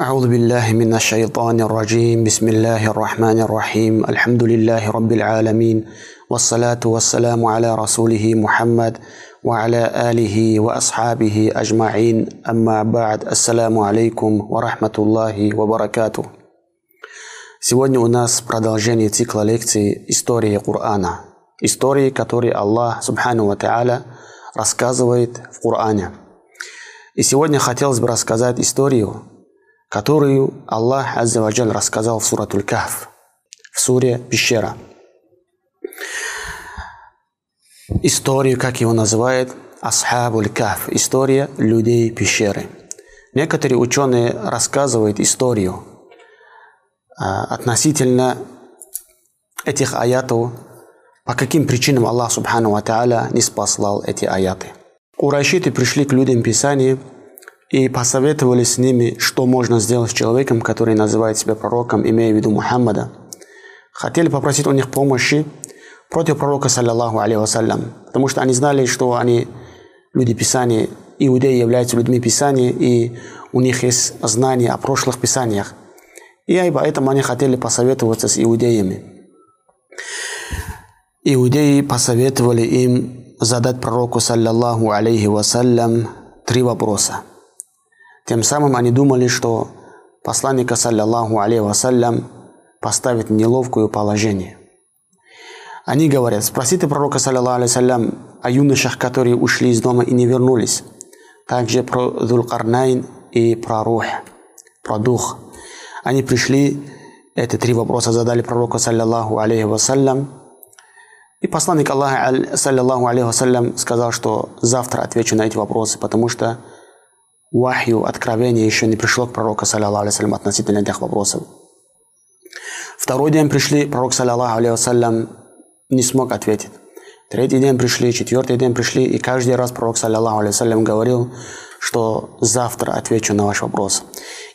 أعوذ بالله من الشيطان الرجيم بسم الله الرحمن الرحيم الحمد لله رب العالمين والصلاة والسلام على رسوله محمد وعلى آله وأصحابه أجمعين أما بعد السلام عليكم ورحمة الله وبركاته Сегодня у нас продолжение цикла лекций «История Корана». Истории, которые Аллах, Субхану Ва Та'аля, рассказывает в Коране. И сегодня хотелось бы рассказать историю, которую Аллах Аззаваджаль рассказал в Суратуль Кахф, в суре «Пещера». Историю, как его называют, Асхабуль Кахф, история людей пещеры. Некоторые ученые рассказывают историю – а, относительно этих аятов, по каким причинам Аллах Субхану не спаслал эти аяты. Курайшиты пришли к людям Писания и посоветовали с ними, что можно сделать с человеком, который называет себя пророком, имея в виду Мухаммада. Хотели попросить у них помощи против пророка, саллиллаху алейхи вассалям, потому что они знали, что они люди Писания, иудеи являются людьми Писания, и у них есть знания о прошлых Писаниях – и поэтому они хотели посоветоваться с иудеями. Иудеи посоветовали им задать пророку, саллаллаху алейхи вассалям, три вопроса. Тем самым они думали, что посланника, саллаллаху алейхи вассалям, поставит в неловкое положение. Они говорят, спросите пророка, саллаллаху алейхи вассалям, о юношах, которые ушли из дома и не вернулись. Также про Дулкарнайн и про Рух, про дух – они пришли, эти три вопроса задали пророку, саллиллаху алейхи вассалям. И посланник Аллаха, саллиллаху алейхи вассалям, сказал, что завтра отвечу на эти вопросы, потому что вахью, откровение еще не пришло к пророку, саллиллаху алейхи относительно этих вопросов. Второй день пришли, пророк, саллиллаху алейхи не смог ответить. Третий день пришли, четвертый день пришли, и каждый раз пророк, саллиллаху алейхи говорил, что завтра отвечу на ваш вопрос.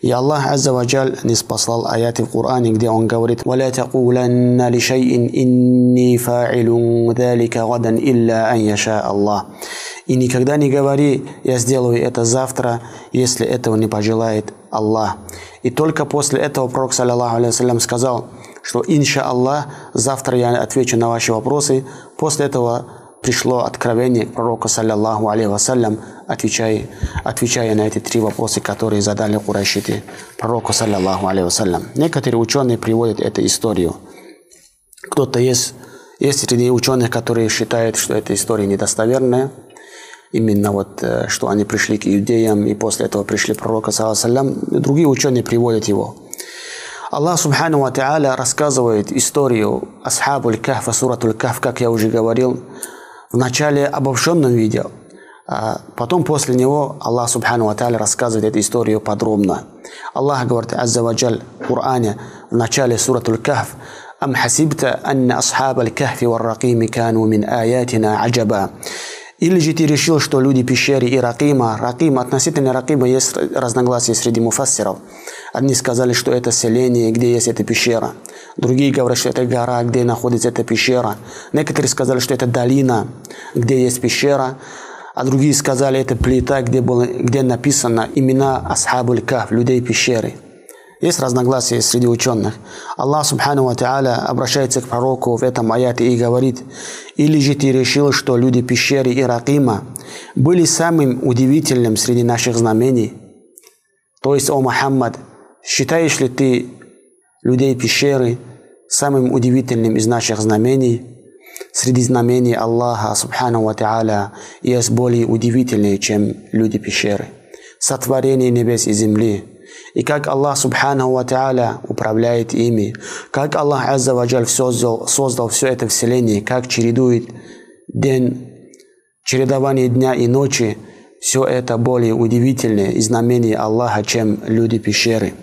И Аллах Азза Ваджаль не спаслал аяты в Коране, где Он говорит «وَلَا تَقُولَنَّ لِشَيْءٍ إِنِّي فَاعِلٌ ذَلِكَ غَدًا إِلَّا أَنْ يَشَاءَ اللَّهِ И никогда не говори «я сделаю это завтра, если этого не пожелает Аллах». И только после этого Пророк, саллиллаху алейhi сказал, что «Инша Аллах, завтра я отвечу на ваши вопросы». После этого пришло откровение к пророку, саллиллаху алейхи вассалям, отвечая, отвечая на эти три вопроса, которые задали курайшиты пророку, саллиллаху алейхи вассалям. Некоторые ученые приводят эту историю. Кто-то есть, есть среди ученых, которые считают, что эта история недостоверная, именно вот, э, что они пришли к иудеям и после этого пришли к пророку, саллиллаху Другие ученые приводят его. Аллах Субхану Ва Та'аля рассказывает историю Асхабуль Кахфа, Суратуль Кахф, как я уже говорил, в начале обобщенном виде, а потом после него Аллах Субхану Ва рассказывает эту историю подробно. Аллах говорит Азза Ваджаль в Коране в начале Суратуль Кахф «Ам хасибта анна асхаб аль-кахфи вар-ракими кану мин аятина аджаба». Или же ты решил, что люди пещеры и Ракима, Раким, относительно Ракима есть разногласия среди муфассиров. Одни сказали, что это селение, где есть эта пещера. Другие говорят, что это гора, где находится эта пещера. Некоторые сказали, что это долина, где есть пещера. А другие сказали, это плита, где, было, где написано имена Асхабуль Каф, людей пещеры. Есть разногласия среди ученых. Аллах Субхану Ва обращается к пророку в этом аяте и говорит, «Или же ты решил, что люди пещеры и Ракима были самым удивительным среди наших знамений?» То есть, о Мухаммад, считаешь ли ты людей пещеры самым удивительным из наших знамений? Среди знамений Аллаха Субхану Ва Та'аля есть более удивительные, чем люди пещеры. Сотворение небес и земли – и как Аллах Субхану Ва Тааля управляет ими, как Аллах Азза Ваджаль создал, создал все это вселение, как чередует день, чередование дня и ночи, все это более удивительное и знамение Аллаха, чем люди пещеры.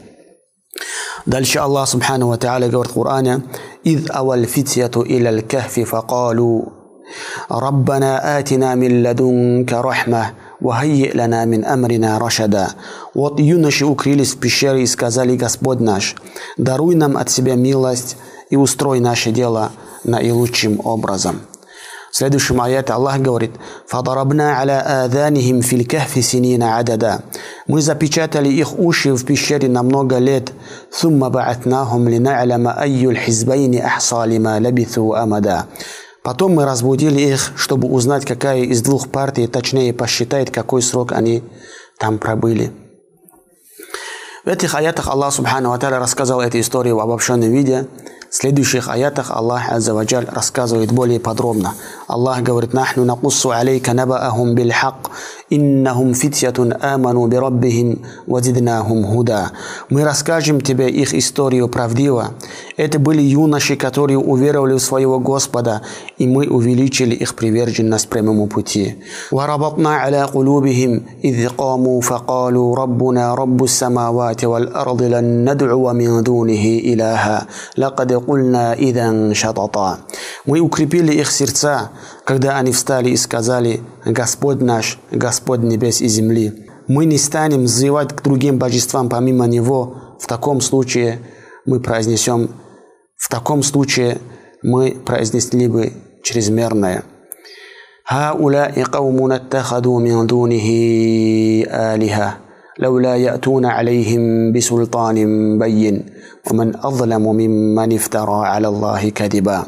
Дальше Аллах Субхану Ва Тааля говорит в Коране «Ид авал фитьяту иля кахфи факалу Раббана атина мин ладунка рахмах» وهيئ لنا من أمرنا رشدا Вот юноши укрылись в пещере и сказали, Господь наш, даруй нам от Себя милость и устрой наше дело наилучшим образом. В следующем аяте Аллах говорит, «Фадарабна аля аданихим фил кахфи синина адада». Мы запечатали их уши в пещере на много лет. «Thumма ба'атнахум линa'ляма айюл хизбайни ахса лима лабитhu амада». Потом мы разбудили их, чтобы узнать, какая из двух партий точнее посчитает, какой срок они там пробыли. В этих аятах Аллах Субхану Ва рассказал эту историю в обобщенном виде – в следующих аятах Аллах Аззаваджаль рассказывает более подробно. Аллах говорит, «Нахну накуссу алейка набаахум бильхак, иннахум фитьятун аману бираббихим вазиднахум худа». Мы расскажем тебе их историю правдиво. Это были юноши, которые уверовали в своего Господа, и мы увеличили их приверженность прямому пути. «Варабатна аля кулубихим, إذ قاموا فقالوا ربنا رب السماوات والأرض لن ندعو من دونه إلها لقد قلنا إذا شططا Мы укрепили их сердца, когда они встали и сказали «Господь наш, Господь небес и земли». Мы не станем взывать к другим божествам помимо Него. В таком случае мы произнесем, в таком случае мы произнесли бы чрезмерное. هؤلاء قوم اتخذوا من دونه آلهة لولا يأتون عليهم بسلطان بين ومن أظلم ممن افترى على الله كذبا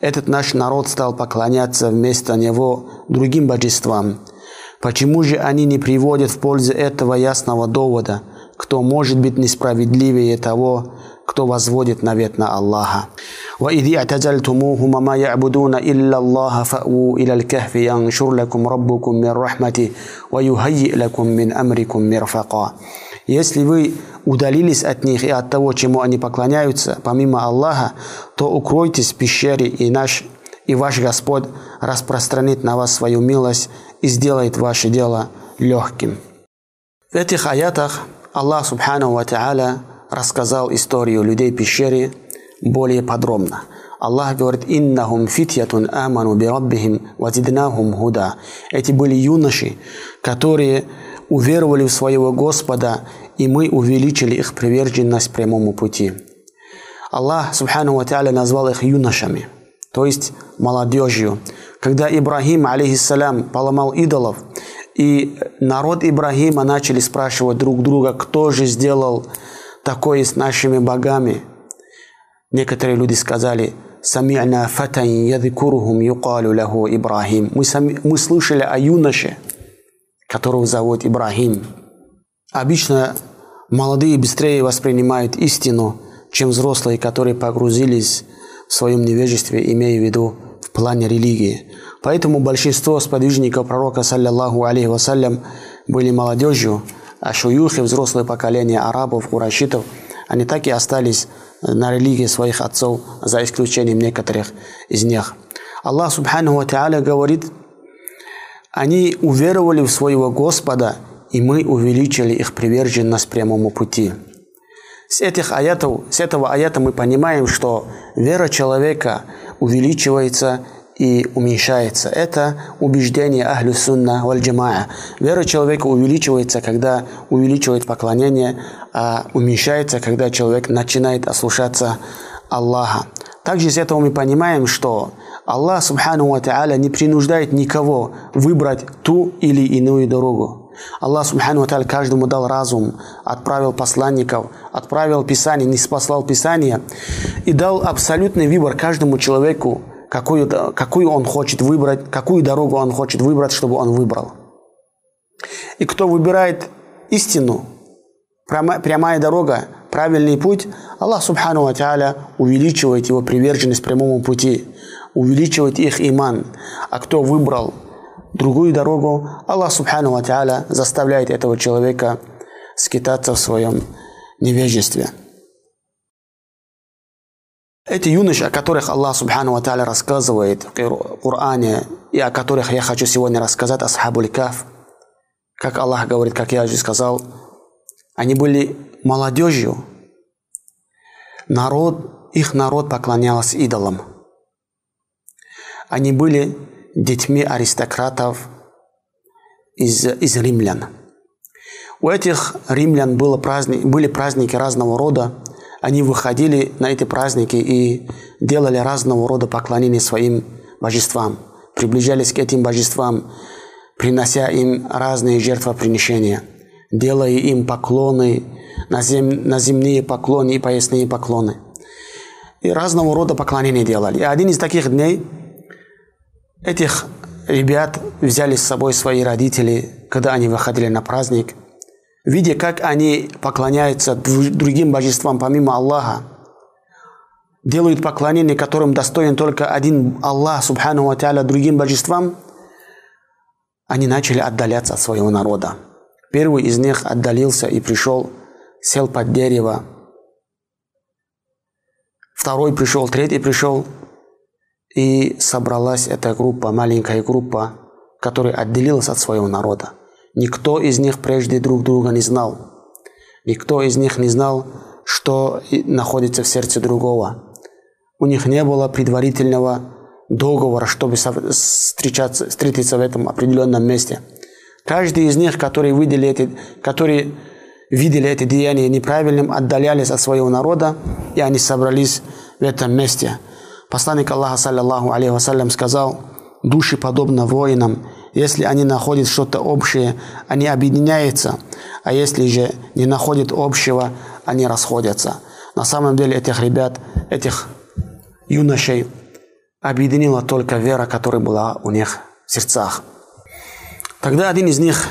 Этот наш народ стал поклоняться вместо него другим божествам. Почему же они не приводят в пользу этого ясного довода? Кто может быть несправедливее того, кто возводит навет на Аллаха? وإذ اعتزلتموهم ما يعبدون إلا الله فأووا إلى الكهف ينشر لكم ربكم من رحمته ويهيئ لكم من أمركم مرفقا Если вы удалились от них и от того, чему они поклоняются, помимо Аллаха, то укройтесь в пещере, и, наш, и ваш Господь распространит на вас свою милость и сделает ваше дело легким. В этих аятах Аллах Субхану Ва Та'аля рассказал историю людей пещеры более подробно. Аллах говорит, «Иннахум фитьятун аману бираббихим вазиднахум худа». Эти были юноши, которые уверовали в своего Господа, и мы увеличили их приверженность прямому пути. Аллах, субхану ва назвал их юношами, то есть молодежью. Когда Ибрахим, алейхиссалям, поломал идолов, и народ Ибрахима начали спрашивать друг друга, кто же сделал такое с нашими богами. Некоторые люди сказали, «Сами'на фатан ядикурухум юкалу лаху Ибрахим». Мы, сами, мы слышали о юноше, которого зовут Ибрахим. Обычно молодые быстрее воспринимают истину, чем взрослые, которые погрузились в своем невежестве, имея в виду в плане религии. Поэтому большинство сподвижников пророка, саллиллаху алейхи вассалям, были молодежью, а шуюхи, взрослое поколение арабов, курашитов, они так и остались на религии своих отцов, за исключением некоторых из них. Аллах Субхану Ва говорит, они уверовали в своего Господа, и мы увеличили их приверженность прямому пути. С этих аятов, с этого аята мы понимаем, что вера человека увеличивается и уменьшается. Это убеждение Ахлю Сунна валь Джамаа. Вера человека увеличивается, когда увеличивает поклонение, а уменьшается, когда человек начинает ослушаться Аллаха. Также из этого мы понимаем, что Аллах Субхану Ва Та'аля не принуждает никого выбрать ту или иную дорогу. Аллах Субхану Ва Та'аля каждому дал разум, отправил посланников, отправил Писание, не спаслал Писание и дал абсолютный выбор каждому человеку, какую, какую он хочет выбрать, какую дорогу он хочет выбрать, чтобы он выбрал. И кто выбирает истину, прямая, прямая дорога, правильный путь, Аллах Субхану Ва Та'аля увеличивает его приверженность прямому пути, увеличивает их иман. А кто выбрал другую дорогу, Аллах Субхану Ва Та'аля заставляет этого человека скитаться в своем невежестве. Эти юноши, о которых Аллах Субхану Ва Та'аля рассказывает в Коране, и о которых я хочу сегодня рассказать, Асхабуль Каф, как Аллах говорит, как я уже сказал, они были молодежью. Народ, их народ поклонялся идолам. Они были детьми аристократов из, из римлян. У этих римлян было праздник, были праздники разного рода, они выходили на эти праздники и делали разного рода поклонения своим божествам. приближались к этим божествам, принося им разные жертвоприношения, делая им поклоны, на, зем, на земные поклоны и поясные поклоны. И разного рода поклонения делали. И один из таких дней этих ребят взяли с собой свои родители, когда они выходили на праздник, видя, как они поклоняются другим божествам помимо Аллаха, делают поклонение, которым достоин только один Аллах, субхану ва другим божествам, они начали отдаляться от своего народа. Первый из них отдалился и пришел, сел под дерево. Второй пришел, третий пришел. И собралась эта группа, маленькая группа, которая отделилась от своего народа. Никто из них прежде друг друга не знал. Никто из них не знал, что находится в сердце другого. У них не было предварительного договора, чтобы встречаться, встретиться в этом определенном месте. Каждый из них, которые видели эти, которые видели это деяние неправильным, отдалялись от своего народа, и они собрались в этом месте. Посланник Аллаха, саллиллаху алейхи вассалям, сказал, души подобно воинам, если они находят что-то общее, они объединяются, а если же не находят общего, они расходятся. На самом деле этих ребят, этих юношей объединила только вера, которая была у них в сердцах. Тогда один из них,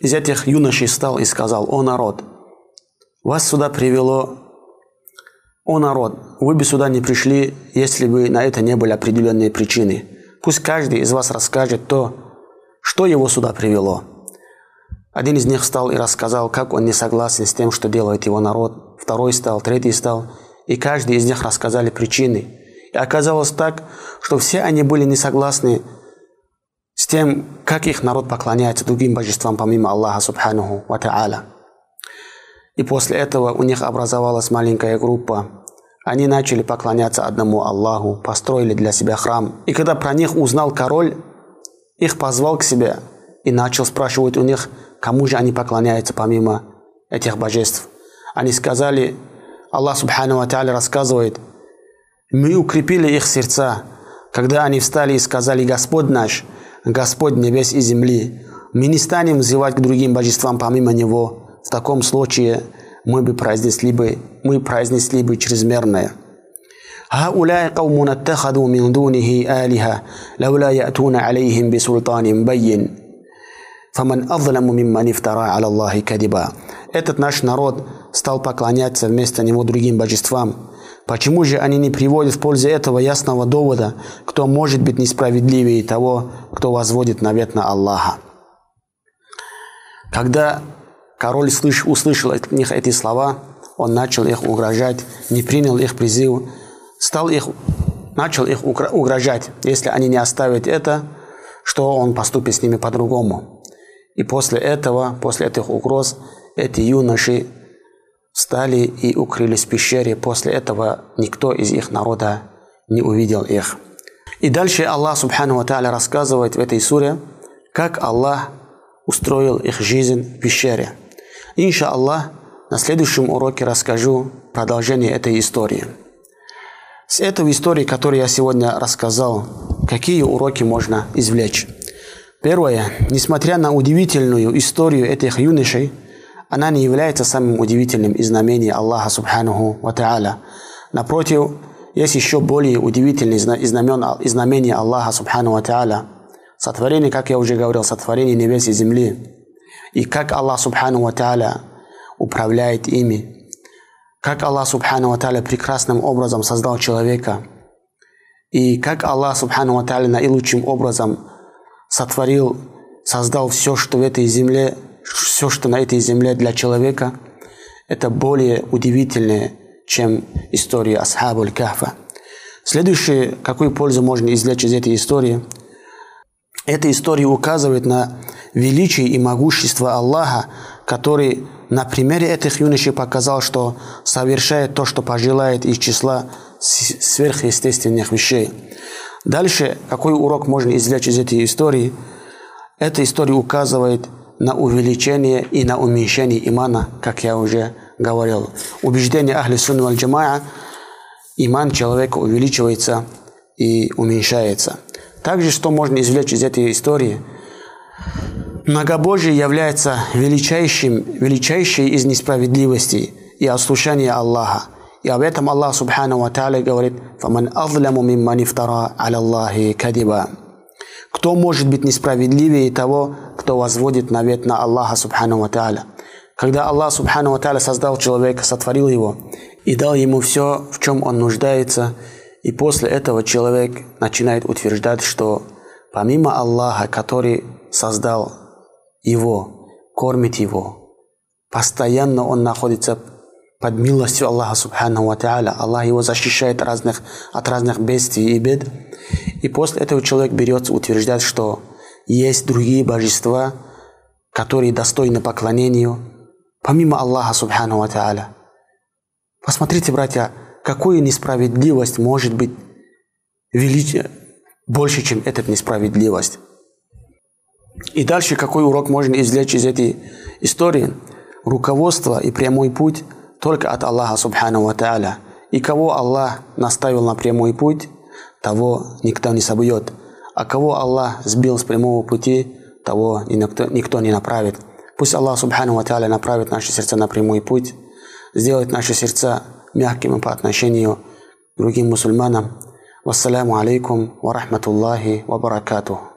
из этих юношей стал и сказал, «О народ, вас сюда привело, о народ, вы бы сюда не пришли, если бы на это не были определенные причины. Пусть каждый из вас расскажет то, что его сюда привело». Один из них встал и рассказал, как он не согласен с тем, что делает его народ. Второй стал, третий стал. И каждый из них рассказали причины – и оказалось так, что все они были не согласны с тем, как их народ поклоняется другим божествам помимо Аллаха Субханаху Ва Та'аля. И после этого у них образовалась маленькая группа. Они начали поклоняться одному Аллаху, построили для себя храм. И когда про них узнал король, их позвал к себе и начал спрашивать у них, кому же они поклоняются помимо этих божеств. Они сказали, Аллах Субхану Ва рассказывает – мы укрепили их сердца, когда они встали и сказали «Господь наш, Господь небес и земли, мы не станем взывать к другим божествам помимо Него. В таком случае мы бы произнесли бы, мы произнесли бы чрезмерное». هؤلاء قوم اتخذوا من دونه آلهة لولا يأتون عليهم بسلطان بين فمن أظلم ممن افترى على الله كذبا Этот наш народ стал поклоняться вместо него другим божествам, Почему же они не приводят в пользу этого ясного довода, кто может быть несправедливее того, кто возводит навет на Аллаха? Когда король слыш, услышал от них эти слова, он начал их угрожать, не принял их призыв, стал их, начал их угрожать, если они не оставят это, что он поступит с ними по-другому. И после этого, после этих угроз, эти юноши встали и укрылись в пещере. После этого никто из их народа не увидел их. И дальше Аллах Субхану Тааля рассказывает в этой суре, как Аллах устроил их жизнь в пещере. Инша Аллах, на следующем уроке расскажу продолжение этой истории. С этой истории, которую я сегодня рассказал, какие уроки можно извлечь? Первое. Несмотря на удивительную историю этих юношей, она не является самым удивительным из знамений Аллаха Субханаху Ва Та'аля. Напротив, есть еще более удивительные знамения Аллаха Субхану Ва Та'аля. Сотворение, как я уже говорил, сотворение небес и земли. И как Аллах Субхану Ва Та'аля управляет ими. Как Аллах Субхану Ва прекрасным образом создал человека. И как Аллах Субхану Ва наилучшим образом сотворил, создал все, что в этой земле все, что на этой земле для человека, это более удивительное, чем история Асхабуль Кахфа. Следующее, какую пользу можно извлечь из этой истории? Эта история указывает на величие и могущество Аллаха, который на примере этих юношей показал, что совершает то, что пожелает из числа сверхъестественных вещей. Дальше, какой урок можно извлечь из этой истории? Эта история указывает на увеличение и на уменьшение имана, как я уже говорил. Убеждение Ахли Сунны валь иман человека увеличивается и уменьшается. Также, что можно извлечь из этой истории? Многобожие является величайшим, величайшей из несправедливостей и ослушания Аллаха. И об этом Аллах Субхану Ва Та'аля говорит «Фаман азламу мимман ифтара аля Аллахи кадиба». Кто может быть несправедливее того, кто возводит навет на Аллаха Субхану Ва Та'аля? Когда Аллах Субхану Ва Та'аля создал человека, сотворил его и дал ему все, в чем он нуждается, и после этого человек начинает утверждать, что помимо Аллаха, который создал его, кормит его, постоянно он находится под милостью Аллаха Субхану Та'аля. Аллах его защищает разных, от разных бедствий и бед. И после этого человек берется утверждать, что есть другие божества, которые достойны поклонению, помимо Аллаха Субхану Та'аля. Посмотрите, братья, какую несправедливость может быть величие, больше, чем эта несправедливость. И дальше какой урок можно извлечь из этой истории? Руководство и прямой путь – только от Аллаха Субхану Ва Та'аля. И кого Аллах наставил на прямой путь, того никто не собьет. А кого Аллах сбил с прямого пути, того никто, никто не направит. Пусть Аллах Субхану Ва Та'аля направит наши сердца на прямой путь, сделает наши сердца мягкими по отношению к другим мусульманам. Вассаляму алейкум ва рахматуллахи ва баракатух.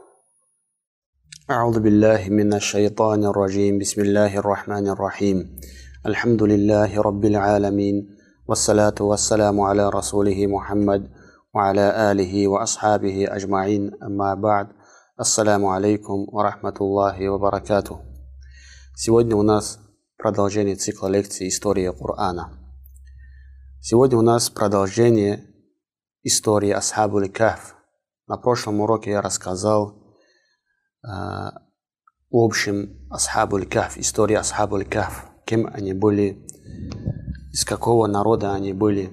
أعوذ بالله من الشيطان الرجيم بسم الله الرحمن الرحيم الحمد لله رب العالمين والصلاة والسلام على رسوله محمد وعلى آله وأصحابه أجمعين أما بعد السلام عليكم ورحمة الله وبركاته Сегодня у нас продолжение цикла лекций «История Корана». Сегодня у нас продолжение истории Асхабуль Каф. На прошлом уроке я рассказал э, в общем Асхабуль Каф, история Асхабуль Каф – кем они были, из какого народа они были.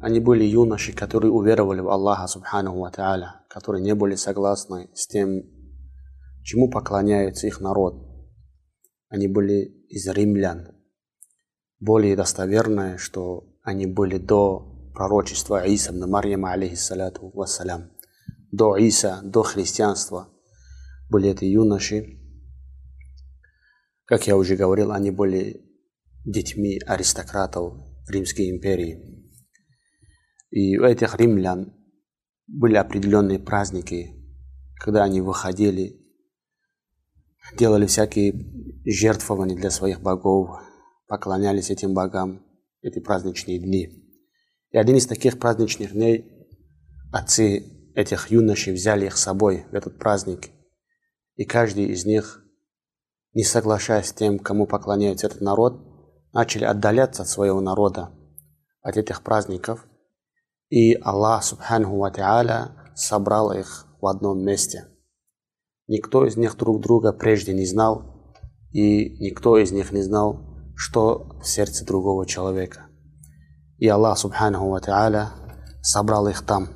Они были юноши, которые уверовали в Аллаха Субхану Ва Та'аля, которые не были согласны с тем, чему поклоняется их народ. Они были из римлян. Более достоверное, что они были до пророчества Иса на Марьяма, алейхиссалату вассалям. До Иса, до христианства были эти юноши, как я уже говорил, они были детьми аристократов Римской империи. И у этих римлян были определенные праздники, когда они выходили, делали всякие жертвования для своих богов, поклонялись этим богам эти праздничные дни. И один из таких праздничных дней отцы этих юношей взяли их с собой в этот праздник. И каждый из них не соглашаясь с тем, кому поклоняется этот народ, начали отдаляться от своего народа, от этих праздников. И Аллах Субхану Ва Та'аля собрал их в одном месте. Никто из них друг друга прежде не знал, и никто из них не знал, что в сердце другого человека. И Аллах Субхану Ва Та'аля собрал их там.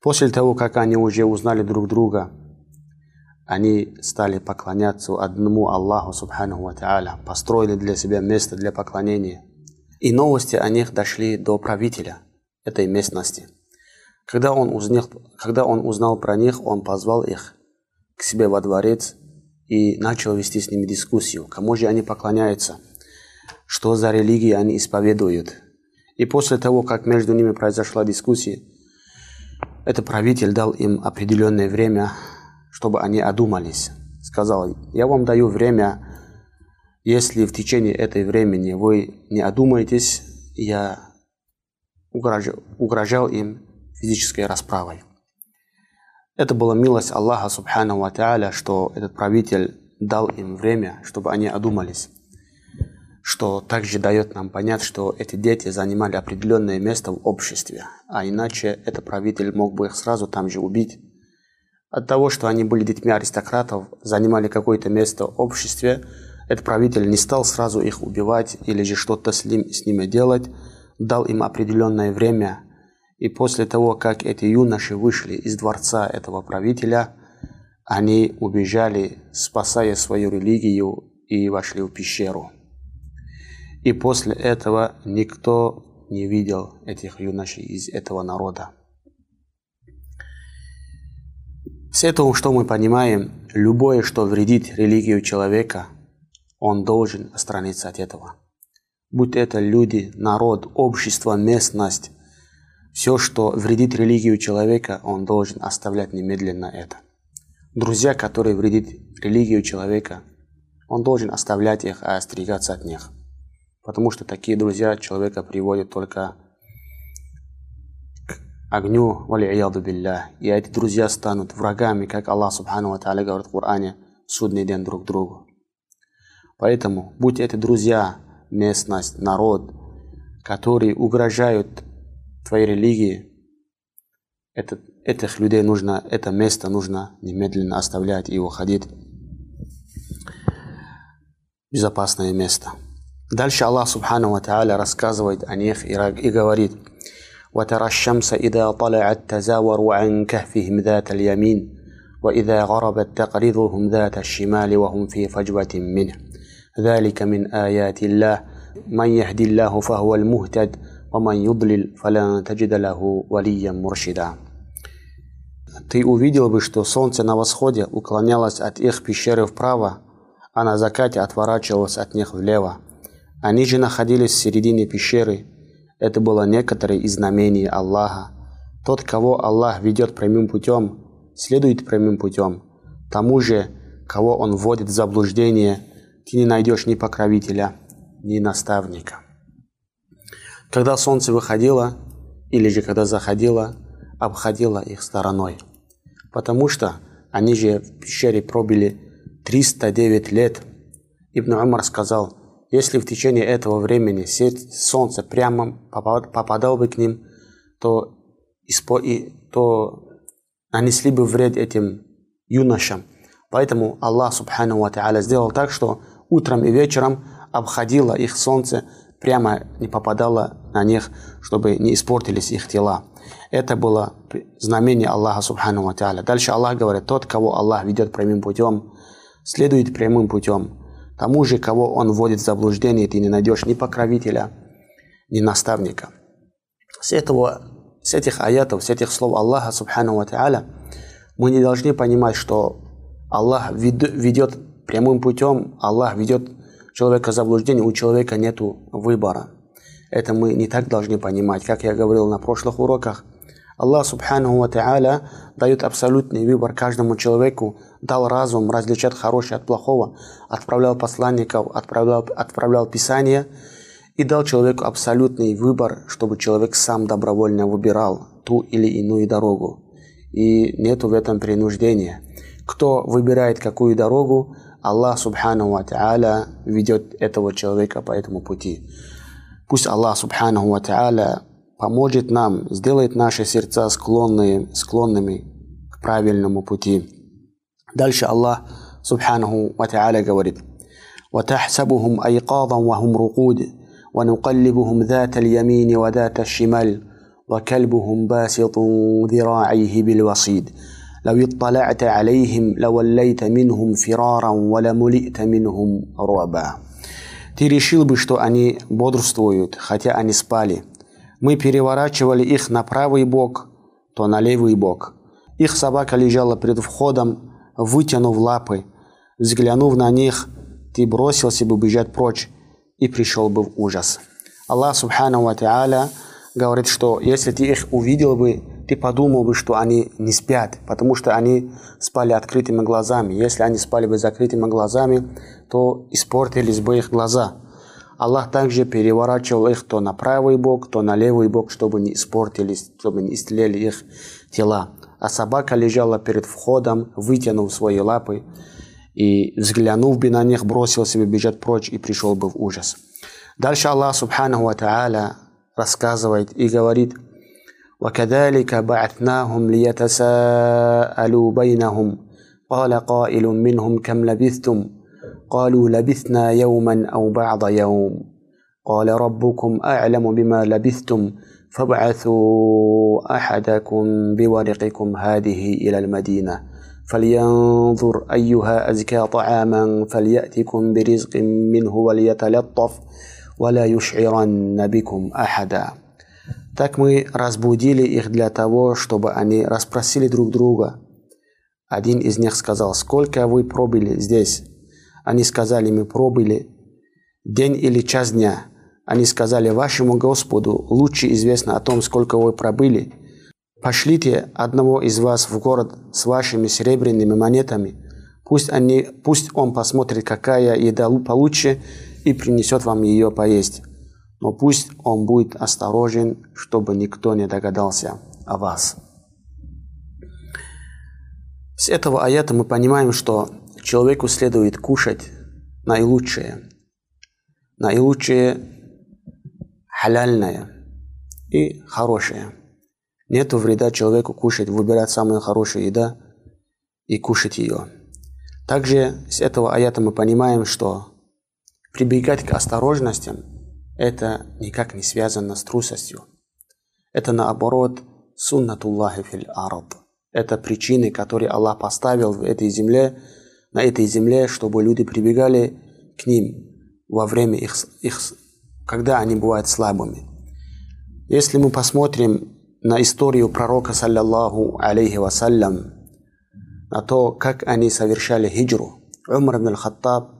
После того, как они уже узнали друг друга, они стали поклоняться одному Аллаху Субхану Ва построили для себя место для поклонения. И новости о них дошли до правителя этой местности. Когда он, узнал, когда он узнал про них, он позвал их к себе во дворец и начал вести с ними дискуссию, кому же они поклоняются, что за религии они исповедуют. И после того, как между ними произошла дискуссия, этот правитель дал им определенное время чтобы они одумались. Сказал, я вам даю время, если в течение этой времени вы не одумаетесь, я угрожал, угрожал им физической расправой. Это была милость Аллаха Субхану Ва что этот правитель дал им время, чтобы они одумались. Что также дает нам понять, что эти дети занимали определенное место в обществе, а иначе этот правитель мог бы их сразу там же убить от того, что они были детьми аристократов, занимали какое-то место в обществе, этот правитель не стал сразу их убивать или же что-то с, ним, с ними делать, дал им определенное время. И после того, как эти юноши вышли из дворца этого правителя, они убежали, спасая свою религию, и вошли в пещеру. И после этого никто не видел этих юношей из этого народа. С этого что мы понимаем? Любое, что вредит религию человека, он должен отстраниться от этого. Будь это люди, народ, общество, местность, все, что вредит религию человека, он должен оставлять немедленно это. Друзья, которые вредит религию человека, он должен оставлять их, а остерегаться от них. Потому что такие друзья человека приводят только огню, валияду билля. И эти друзья станут врагами, как Аллах Субхану Ва говорит в Коране, судный день друг другу. Поэтому, будь это друзья, местность, народ, которые угрожают твоей религии, это, этих людей нужно, это место нужно немедленно оставлять и уходить в безопасное место. Дальше Аллах Субхану Ва рассказывает о них и, и говорит – وترى الشمس إذا طلعت تزاور عن كهفهم ذات اليمين وإذا غربت تقرضهم ذات الشمال وهم في فجوة منه ذلك من آيات الله من يهدي الله فهو المهتد ومن يضلل فلن تجد له وليا مرشدا Ты увидел бы, что солнце на восходе уклонялось от их пещеры вправо, а на закате отворачивалось от них влево. Они же находились в середине пещеры – Это было некоторые из знамений Аллаха. Тот, кого Аллах ведет прямым путем, следует прямым путем. Тому же, кого Он вводит в заблуждение, ты не найдешь ни покровителя, ни наставника. Когда солнце выходило, или же когда заходило, обходило их стороной. Потому что они же в пещере пробили 309 лет. Ибн Умар сказал, если в течение этого времени свет солнца прямо попадал бы к ним, то, испо, и, то нанесли бы вред этим юношам. Поэтому Аллах Субхану Ва сделал так, что утром и вечером обходило их солнце, прямо не попадало на них, чтобы не испортились их тела. Это было знамение Аллаха Субхану Ва. Дальше Аллах говорит, тот, кого Аллах ведет прямым путем, следует прямым путем. Тому же, кого он вводит в заблуждение, ты не найдешь ни покровителя, ни наставника. С, этого, с этих аятов, с этих слов Аллаха, Субхану Ва Та'аля, мы не должны понимать, что Аллах ведет прямым путем, Аллах ведет человека в заблуждение, у человека нет выбора. Это мы не так должны понимать. Как я говорил на прошлых уроках, Аллах Субхану Ва дает абсолютный выбор каждому человеку, дал разум различать хорошее от плохого, отправлял посланников, отправлял, отправлял Писание и дал человеку абсолютный выбор, чтобы человек сам добровольно выбирал ту или иную дорогу. И нету в этом принуждения. Кто выбирает какую дорогу, Аллах Субхану Ва ведет этого человека по этому пути. Пусть Аллах Субхану Ва поможет нам, сделает наши сердца склонные, склонными к правильному пути. Дальше Аллах Субханаху Ва Та'аля говорит, وتحسبهم أيقاظا وهم رقود ونقلبهم ذات اليمين وذات الشمال وكلبهم باسط ذراعيه بالوصيد لو اطلعت عليهم لوليت منهم فرارا ولملئت منهم رعبا Ты решил бы, что они бодрствуют, хотя они спали – мы переворачивали их на правый бок, то на левый бок. Их собака лежала перед входом, вытянув лапы. Взглянув на них, ты бросился бы бежать прочь и пришел бы в ужас. Аллах Субхану Ва Та'аля говорит, что если ты их увидел бы, ты подумал бы, что они не спят, потому что они спали открытыми глазами. Если они спали бы закрытыми глазами, то испортились бы их глаза. Аллах также переворачивал их то на правый бок, то на левый бок, чтобы не испортились, чтобы не истлели их тела. А собака лежала перед входом, вытянув свои лапы, и, взглянув бы на них, бросился бы бежать прочь и пришел бы в ужас. Дальше Аллах Субханаху Ва Та'аля рассказывает и говорит, وكذلك بعثناهم ليتساءلوا بينهم قال قائل منهم كم لبثتم قالوا لبثنا يوما أو بعض يوم قال ربكم أعلم بما لبثتم فابعثوا أحدكم بورقكم هذه إلى المدينة فلينظر أيها أزكى طعاما فليأتكم برزق منه وليتلطف ولا يشعرن بكم أحدا Так мы разбудили их для того, чтобы они расспросили друг друга Один из них сказал, сколько вы пробыли здесь? Они сказали, мы пробыли день или час дня. Они сказали, вашему Господу лучше известно о том, сколько вы пробыли. Пошлите одного из вас в город с вашими серебряными монетами. Пусть, они, пусть он посмотрит, какая еда получше, и принесет вам ее поесть. Но пусть он будет осторожен, чтобы никто не догадался о вас. С этого аята мы понимаем, что человеку следует кушать наилучшее. Наилучшее халяльное и хорошее. Нет вреда человеку кушать, выбирать самую хорошую еду и кушать ее. Также с этого аята мы понимаем, что прибегать к осторожностям – это никак не связано с трусостью. Это наоборот суннатуллахи фил араб – это причины, которые Аллах поставил в этой земле, на этой земле, чтобы люди прибегали к ним во время их, их когда они бывают слабыми. Если мы посмотрим на историю пророка, саллаллаху алейхи вассалям, на то, как они совершали хиджру. Умар ибн аль-Хаттаб,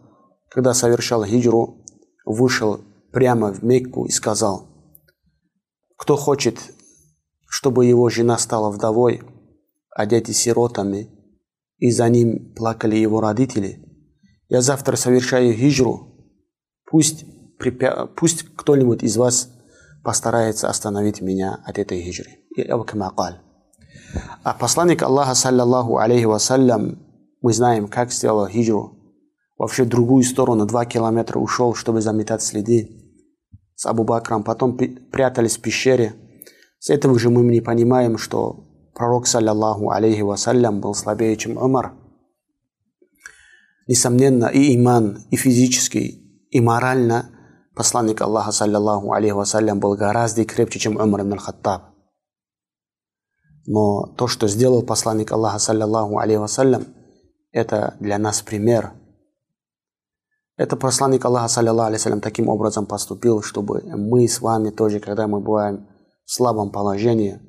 когда совершал хиджру, вышел прямо в Мекку и сказал, кто хочет, чтобы его жена стала вдовой, а дети сиротами, и за ним плакали его родители. Я завтра совершаю хижру. Пусть. Пусть кто-нибудь из вас постарается остановить меня от этой хижры. А посланник Аллаха, саллаллаху алейхи вассалям, мы знаем, как сделал хижру. Вообще в другую сторону, два километра ушел, чтобы заметать следы с Абу Бакром. Потом прятались в пещере. С этого же мы не понимаем, что пророк, саллаллаху алейхи вассалям, был слабее, чем Умар. Несомненно, и иман, и физически, и морально посланник Аллаха, саллаллаху алейхи вассалям, был гораздо крепче, чем Умар ибн хаттаб Но то, что сделал посланник Аллаха, саллаллаху алейхи вассалям, это для нас пример. Это посланник Аллаха, саллаллаху алейхи вассалям, таким образом поступил, чтобы мы с вами тоже, когда мы бываем в слабом положении –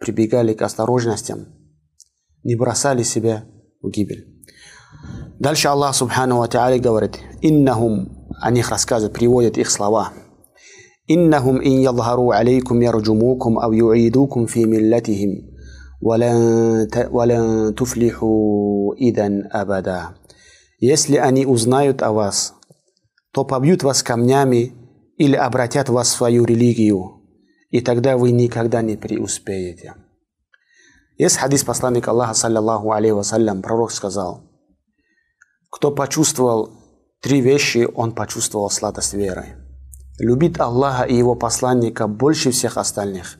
прибегали к осторожностям, не бросали себя в гибель. Дальше Аллах Субхану Ва говорит, «Иннахум», о них рассказы приводят их слова, «Иннахум ин ядхару алейкум ярджумукум ав юидукум фи миллатихим, валан туфлиху идан абада». Если они узнают о вас, то побьют вас камнями или обратят вас в свою религию – и тогда вы никогда не преуспеете. Есть хадис посланника Аллаха, саллиллаху алейхи вассалям, пророк сказал, кто почувствовал три вещи, он почувствовал сладость веры. Любит Аллаха и его посланника больше всех остальных.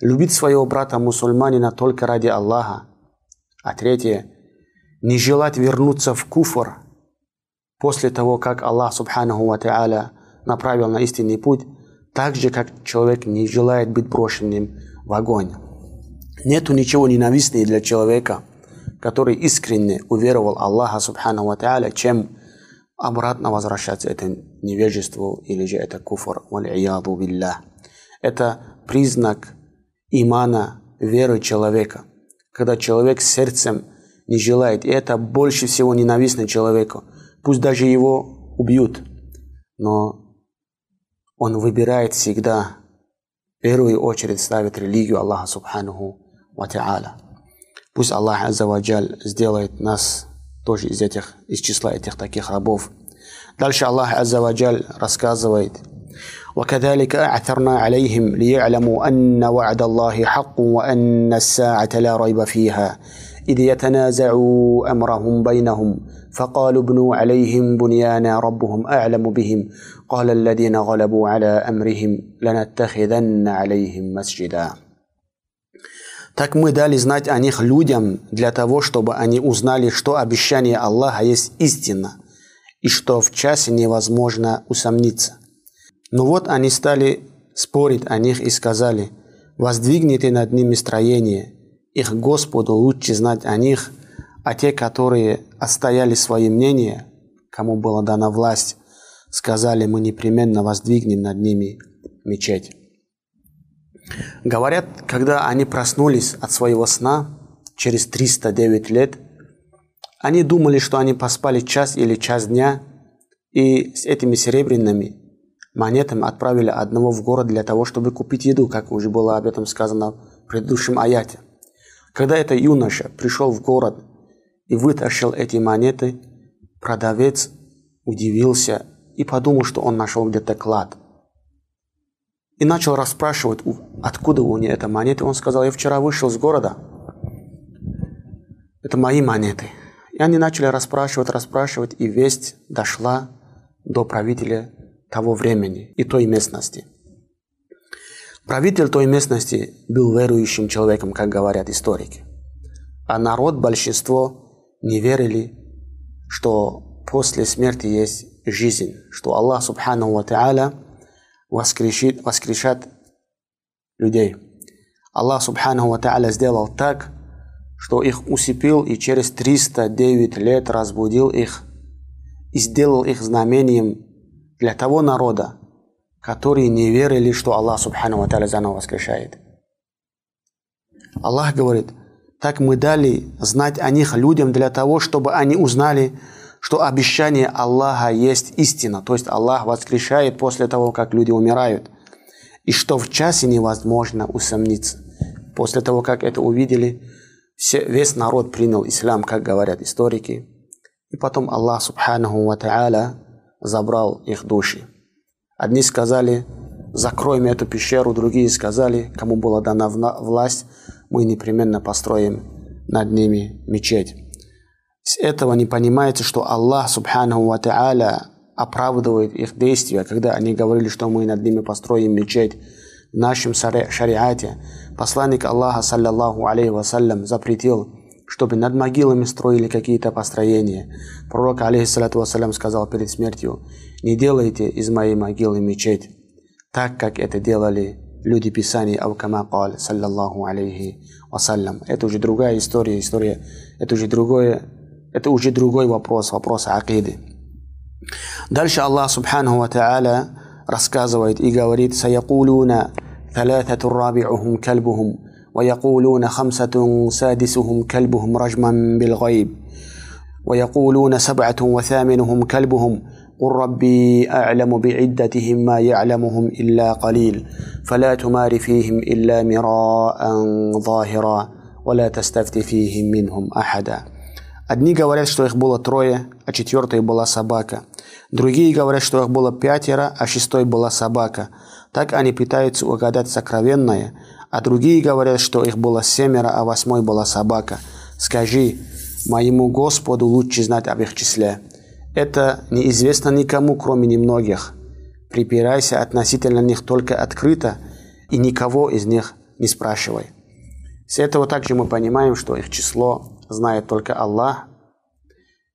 Любит своего брата мусульманина только ради Аллаха. А третье, не желать вернуться в куфр после того, как Аллах, субханаху ва направил на истинный путь, так же, как человек не желает быть брошенным в огонь. Нету ничего ненавистнее для человека, который искренне уверовал Аллаха Субхану Ва Та'аля, чем обратно возвращаться это невежеству или же это куфр. биллах. Это признак имана, веры человека. Когда человек сердцем не желает, и это больше всего ненавистно человеку. Пусть даже его убьют, но он выбирает всегда, в первую очередь ставит религию Аллаха Субханаху Ва Та'аля. Пусть Аллах Аззаваджаль сделает нас тоже из этих, из числа этих таких рабов. Дальше Аллах Аззаваджаль рассказывает, وكذلك أعثرنا عليهم ليعلموا أن وعد الله حق وأن الساعة لا ريب فيها إذ يتنازعوا أمرهم بينهم فقالوا ابنوا عليهم بنيانا ربهم أعلم بهم قال الذين غلبوا على أمرهم لنتخذن عليهم مسجدا Так мы дали знать о них людям для того, чтобы они узнали, что обещание Аллаха есть истина, и что в часе невозможно усомниться. Но вот они стали спорить о них и сказали, воздвигните над ними строение, их Господу лучше знать о них, а те, которые отстояли свои мнения, кому была дана власть, сказали, мы непременно воздвигнем над ними мечеть. Говорят, когда они проснулись от своего сна, через 309 лет, они думали, что они поспали час или час дня, и с этими серебряными монетами отправили одного в город для того, чтобы купить еду, как уже было об этом сказано в предыдущем аяте. Когда этот юноша пришел в город и вытащил эти монеты, продавец удивился и подумал, что он нашел где-то клад. И начал расспрашивать, откуда у него эта монета. Он сказал, я вчера вышел с города, это мои монеты. И они начали расспрашивать, расспрашивать, и весть дошла до правителя того времени и той местности. Правитель той местности был верующим человеком, как говорят историки. А народ, большинство, не верили, что после смерти есть жизнь, что Аллах Субхану Ва Та'аля воскрешит, воскрешат людей. Аллах Субхану Ва Та'аля сделал так, что их усыпил и через 309 лет разбудил их и сделал их знамением для того народа, которые не верили, что Аллах Субхану Ва заново воскрешает. Аллах говорит, так мы дали знать о них людям для того, чтобы они узнали, что обещание Аллаха есть истина, то есть Аллах воскрешает после того, как люди умирают, и что в часе невозможно усомниться. После того, как это увидели, все, весь народ принял ислам, как говорят историки, и потом Аллах Субханаху Ва Та'аля забрал их души. Одни сказали, закроем эту пещеру, другие сказали, кому была дана власть, мы непременно построим над ними мечеть. С этого не понимается, что Аллах Субханаху Ва Та'аля оправдывает их действия, когда они говорили, что мы над ними построим мечеть. В нашем шариате посланник Аллаха, саллаллаху алейхи вассалям, запретил чтобы над могилами строили какие-то построения. Пророк, алейхиссалату вассалям, сказал перед смертью, «Не делайте из моей могилы мечеть, так как это делали люди Писаний Авкама Кал, саллаллаху алейхи вассалям». Это уже другая история, история, это уже другое, это уже другой вопрос, вопрос акиды. Дальше Аллах Субханаху Ва Та'аля рассказывает и говорит, «Саякулуна ثلاثة رابعهم كلبهم ويقولون خمسة سادسهم كلبهم رجما بالغيب ويقولون سبعة وثامنهم كلبهم قل ربي أعلم بعدتهم ما يعلمهم إلا قليل فلا تمار فيهم إلا مراء ظاهرا ولا تستفت فيهم منهم أحدا Одни говорят, что их было трое, а четвертой была собака. Другие говорят, что их было пятеро, а шестой была собака. Так они пытаются угадать сокровенное, а другие говорят, что их было семеро, а восьмой была собака. Скажи, моему Господу лучше знать об их числе. Это неизвестно никому, кроме немногих. Припирайся относительно них только открыто и никого из них не спрашивай. С этого также мы понимаем, что их число знает только Аллах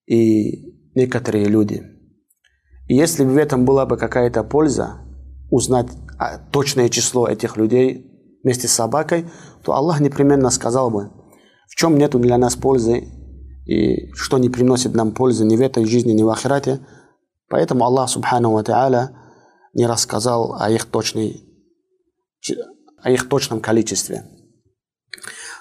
и некоторые люди. И если бы в этом была бы какая-то польза, узнать а, точное число этих людей, вместе с собакой, то Аллах непременно сказал бы, в чем нету для нас пользы и что не приносит нам пользы ни в этой жизни, ни в ахирате. Поэтому Аллах Субхану Та'аля не рассказал о их, точной, о их точном количестве.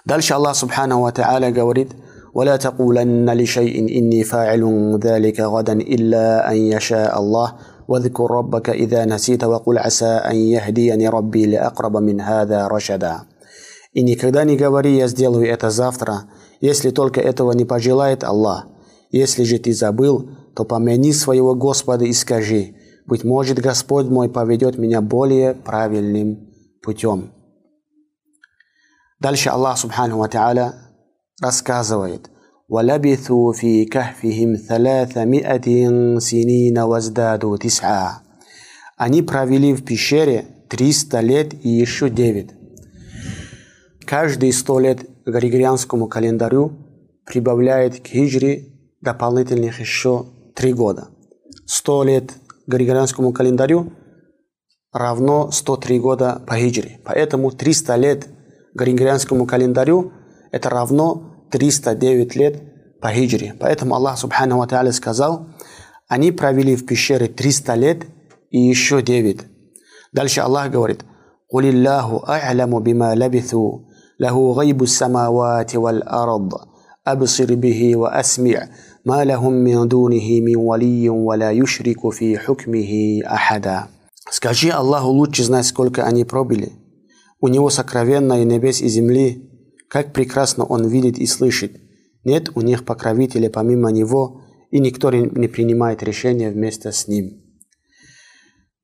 Дальше Аллах Субхану Ва Та'аля говорит, ولا تقولن لشيء إني فاعل ذلك غدا إلا أن يشاء الله واذكر ربك إذا نسيت وقل عسى أن يهديني ربي لأقرب من هذا رشدا. И никогда не говори, я сделаю это завтра, если только этого не пожелает Аллах. Если же ты забыл, то помяни своего Господа и скажи, быть может, Господь мой поведет меня более правильным путем. Дальше Аллах Субхану Ва Та'аля рассказывает, ولبثوا في كهفهم ثلاثمائة سنين وازدادوا تسعة. Они провели в пещере 300 лет и еще 9. Каждые 100 лет к григорианскому календарю прибавляет к хиджре дополнительных еще 3 года. 100 лет к григорианскому календарю равно 103 года по хиджре. Поэтому 300 лет к григорианскому календарю это равно 309 лет по хиджре. Поэтому Аллах Субхану Ва Та'аля сказал, они провели в пещере 300 лет и еще 9. Дальше Аллах говорит, قُلِ اللَّهُ أَعْلَمُ بِمَا لَبِثُوا Лаху гайбу самавати валь арад. Абсир бихи ва асми' ما لهم من دونه من ولي ولا يشرك في حكمه أحدا Скажи Аллаху лучше знать, сколько они пробили. у него сокровенное небес и земли, как прекрасно он видит и слышит. Нет у них покровителя помимо него, и никто не принимает решения вместе с ним.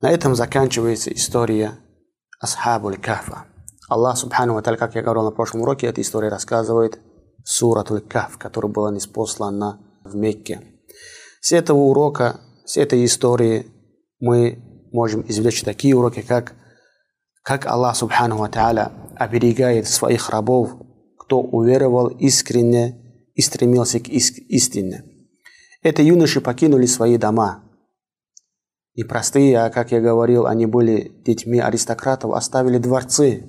На этом заканчивается история Асхабуль Кафа. Аллах Субхану Ва как я говорил на прошлом уроке, эта история рассказывает Суратуль Каф, который был неспослан в Мекке. С этого урока, с этой истории мы можем извлечь такие уроки, как как Аллах Субхану Ва оберегает своих рабов, кто уверовал искренне и стремился к истине. Это юноши покинули свои дома. И простые, а как я говорил, они были детьми аристократов, оставили дворцы,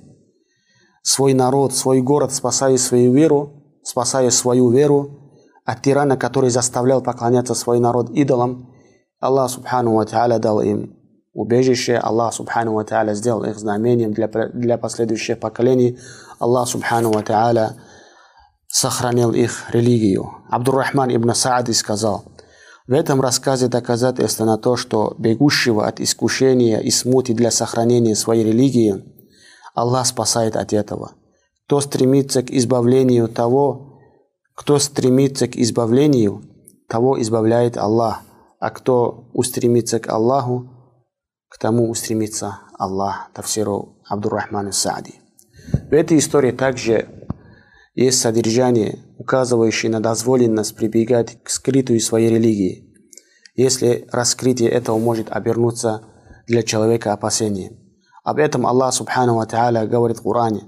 свой народ, свой город, спасая свою веру, спасая свою веру от тирана, который заставлял поклоняться свой народ идолам. Аллах Субхану Ва дал им убежище. Аллах Субхану Ва сделал их знамением для, для последующих поколений. Аллах Субхану Ва сохранил их религию. Абдуррахман ибн Саади сказал, в этом рассказе доказательство на то, что бегущего от искушения и смуты для сохранения своей религии Аллах спасает от этого. Кто стремится к избавлению того, кто стремится к избавлению, того избавляет Аллах, а кто устремится к Аллаху, к тому устремится Аллах. Тавсиру Абдуррахман Саади. В этой истории также есть содержание, указывающее на дозволенность прибегать к скрытую своей религии, если раскрытие этого может обернуться для человека опасением. Об этом Аллах Субхану Ва Та'аля говорит в Коране,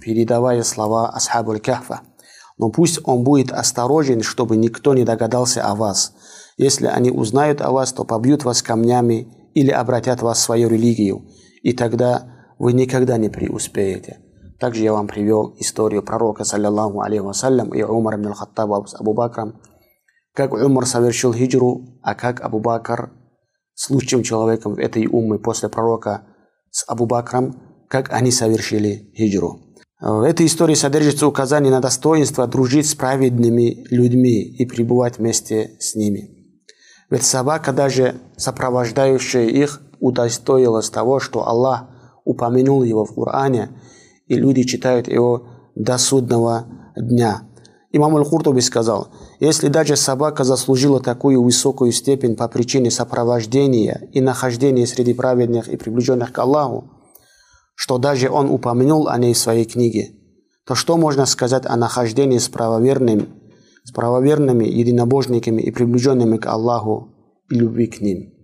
передавая слова Асхабуль Кахфа. Но пусть он будет осторожен, чтобы никто не догадался о вас. Если они узнают о вас, то побьют вас камнями или обратят вас в свою религию, и тогда вы никогда не преуспеете. Также я вам привел историю пророка, саллиллаху алейхи вассалям, и Умар ибн Хаттаба с Абу Бакром, как Умар совершил хиджру, а как Абу Бакр с лучшим человеком этой уммы после пророка с Абу Бакром, как они совершили хиджру. В этой истории содержится указание на достоинство дружить с праведными людьми и пребывать вместе с ними. Ведь собака, даже сопровождающая их, удостоилась того, что Аллах упомянул его в Коране – и люди читают его до судного дня. Имам Аль-Хуртуби сказал, если даже собака заслужила такую высокую степень по причине сопровождения и нахождения среди праведных и приближенных к Аллаху, что даже он упомянул о ней в своей книге, то что можно сказать о нахождении с правоверными, с правоверными единобожниками и приближенными к Аллаху и любви к ним?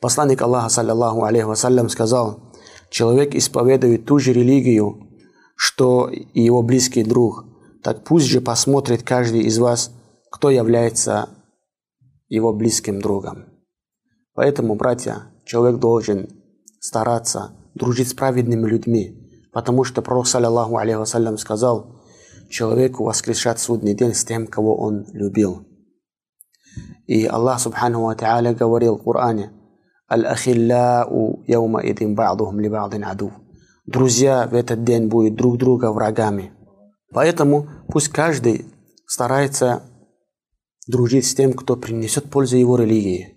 Посланник Аллаха, саллиллаху алейхи вассалям, сказал – человек исповедует ту же религию, что и его близкий друг, так пусть же посмотрит каждый из вас, кто является его близким другом. Поэтому, братья, человек должен стараться дружить с праведными людьми, потому что Пророк, саллиллаху алейхи вассалям, сказал, человеку воскрешат судный день с тем, кого он любил. И Аллах, субхану ва говорил в Коране – Аль-ахилляу яума идин ба'духум ли ба'дин аду. Друзья в этот день будут друг друга врагами. Поэтому пусть каждый старается дружить с тем, кто принесет пользу его религии.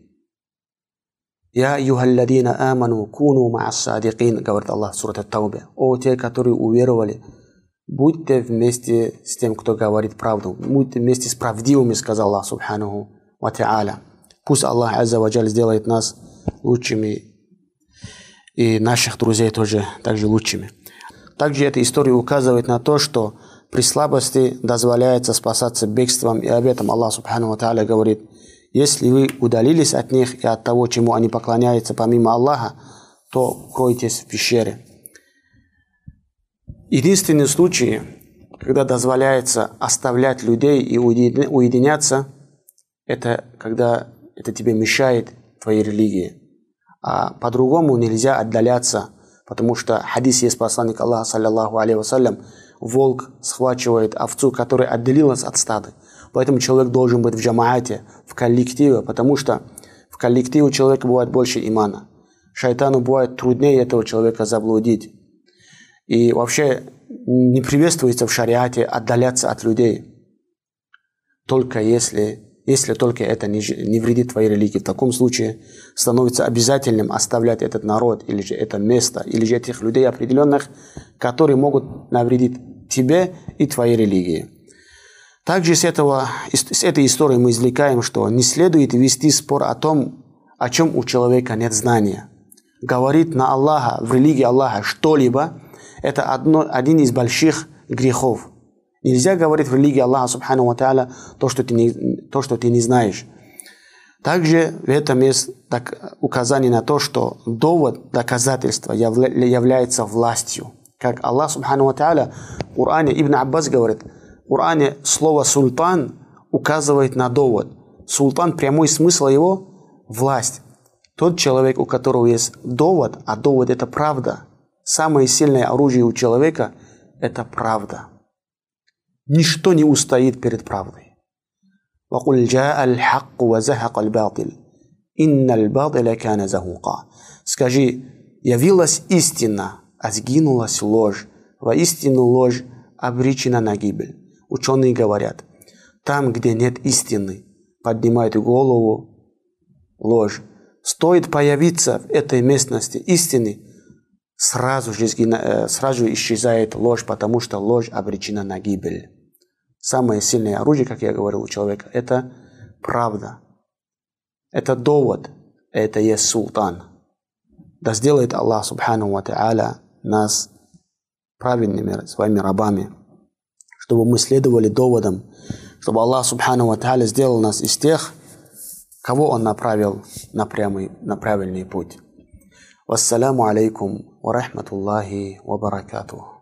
Я юхалладина аману куну ма'ассадикин, говорит Аллах в сурат Ат-Таубе. О, те, которые уверовали, будьте вместе с тем, кто говорит правду. Будьте вместе с правдивыми, сказал Аллах, субханаху ва. Пусть Аллах, азza ва сделает нас лучшими, и наших друзей тоже также лучшими. Также эта история указывает на то, что при слабости дозволяется спасаться бегством, и об этом Аллах Субхану Ва говорит, если вы удалились от них и от того, чему они поклоняются помимо Аллаха, то кройтесь в пещере. Единственный случай, когда дозволяется оставлять людей и уединяться, это когда это тебе мешает твоей религии. А по-другому нельзя отдаляться, потому что хадис есть посланник Аллаха, саллиллаху вассалям, волк схвачивает овцу, которая отделилась от стада. Поэтому человек должен быть в джамаате, в коллективе, потому что в коллективе у человека бывает больше имана. Шайтану бывает труднее этого человека заблудить. И вообще не приветствуется в шариате отдаляться от людей. Только если, если только это не, не вредит твоей религии. В таком случае становится обязательным оставлять этот народ, или же это место, или же этих людей определенных, которые могут навредить тебе и твоей религии. Также с, этого, с этой истории мы извлекаем, что не следует вести спор о том, о чем у человека нет знания. Говорит на Аллаха, в религии Аллаха что-либо, это одно, один из больших грехов. Нельзя говорить в религии Аллаха, субхану ва то, что ты не, то, что ты не знаешь. Также в этом есть так, указание на то, что довод, доказательство явля, является властью. Как Аллах, субхану ва в Коране, Ибн Аббас говорит, в Коране слово «султан» указывает на довод. Султан, прямой смысл его – власть. Тот человек, у которого есть довод, а довод – это правда. Самое сильное оружие у человека – это правда. Ничто не устоит перед правдой. وقل جاء الحق وزهق الباطل إن الباطل كان زهوقا Скажи, явилась истина, а сгинулась ложь. Воистину ложь обречена на гибель. Ученые говорят, там, где нет истины, поднимает голову ложь. Стоит появиться в этой местности истины, сразу же, э, сразу исчезает ложь, потому что ложь обречена на гибель. Самое сильное оружие, как я говорил у человека, это правда. Это довод, это есть султан. Да сделает Аллах Субхану Ва нас правильными своими рабами, чтобы мы следовали доводам, чтобы Аллах Субхану Ва сделал нас из тех, кого Он направил на, прямый, на правильный путь. Вассаламу алейкум ва рахматуллахи ва баракатуху.